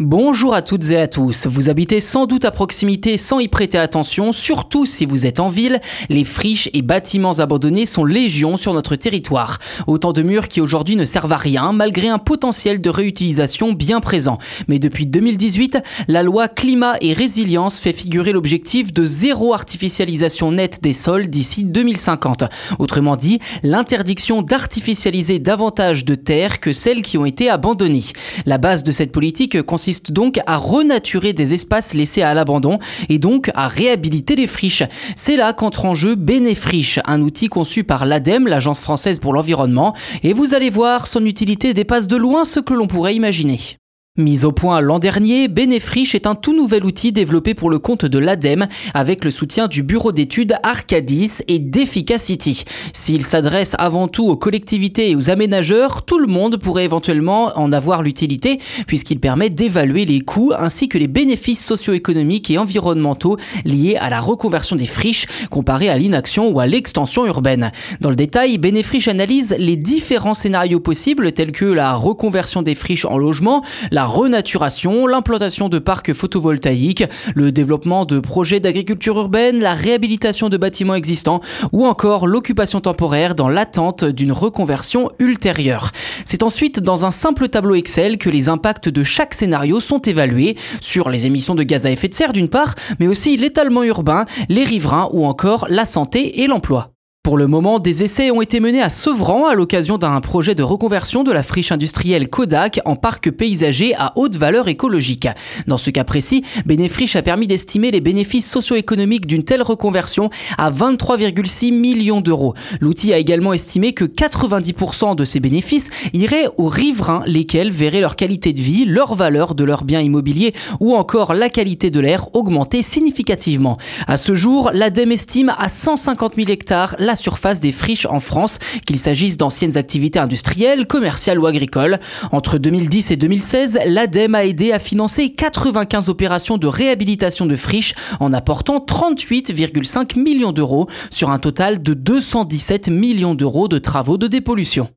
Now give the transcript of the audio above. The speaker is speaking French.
Bonjour à toutes et à tous. Vous habitez sans doute à proximité sans y prêter attention, surtout si vous êtes en ville. Les friches et bâtiments abandonnés sont légion sur notre territoire. Autant de murs qui aujourd'hui ne servent à rien malgré un potentiel de réutilisation bien présent. Mais depuis 2018, la loi climat et résilience fait figurer l'objectif de zéro artificialisation nette des sols d'ici 2050. Autrement dit, l'interdiction d'artificialiser davantage de terres que celles qui ont été abandonnées. La base de cette politique consiste donc à renaturer des espaces laissés à l'abandon et donc à réhabiliter les friches. C'est là qu'entre en jeu Bénéfriche, un outil conçu par l'ADEME, l'Agence française pour l'environnement, et vous allez voir, son utilité dépasse de loin ce que l'on pourrait imaginer. Mise au point l'an dernier, Benefriche est un tout nouvel outil développé pour le compte de l'ADEME avec le soutien du bureau d'études Arcadis et d'Efficacity. S'il s'adresse avant tout aux collectivités et aux aménageurs, tout le monde pourrait éventuellement en avoir l'utilité puisqu'il permet d'évaluer les coûts ainsi que les bénéfices socio-économiques et environnementaux liés à la reconversion des friches comparé à l'inaction ou à l'extension urbaine. Dans le détail, Benefriche analyse les différents scénarios possibles tels que la reconversion des friches en logement, la renaturation, l'implantation de parcs photovoltaïques, le développement de projets d'agriculture urbaine, la réhabilitation de bâtiments existants ou encore l'occupation temporaire dans l'attente d'une reconversion ultérieure. C'est ensuite dans un simple tableau Excel que les impacts de chaque scénario sont évalués sur les émissions de gaz à effet de serre d'une part, mais aussi l'étalement urbain, les riverains ou encore la santé et l'emploi. Pour le moment, des essais ont été menés à Sevran à l'occasion d'un projet de reconversion de la friche industrielle Kodak en parc paysager à haute valeur écologique. Dans ce cas précis, Bénéfriche a permis d'estimer les bénéfices socio-économiques d'une telle reconversion à 23,6 millions d'euros. L'outil a également estimé que 90% de ces bénéfices iraient aux riverains, lesquels verraient leur qualité de vie, leur valeur de leurs biens immobiliers ou encore la qualité de l'air augmenter significativement. À ce jour, l'ADEME estime à 150 000 hectares surface des friches en France, qu'il s'agisse d'anciennes activités industrielles, commerciales ou agricoles. Entre 2010 et 2016, l'ADEME a aidé à financer 95 opérations de réhabilitation de friches en apportant 38,5 millions d'euros sur un total de 217 millions d'euros de travaux de dépollution.